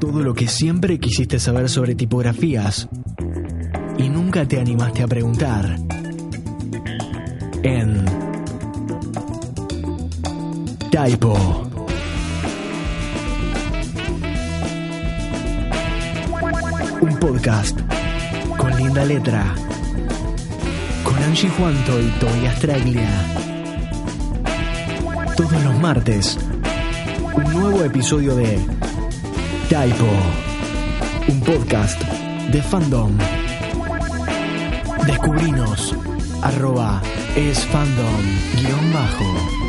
Todo lo que siempre quisiste saber sobre tipografías y nunca te animaste a preguntar. En Typo. Un podcast con linda letra. Con Angie Juanto y Tobias Traglia. Todos los martes, un nuevo episodio de Typo. Un podcast de fandom. Descubrinos arroba es fandom guion bajo.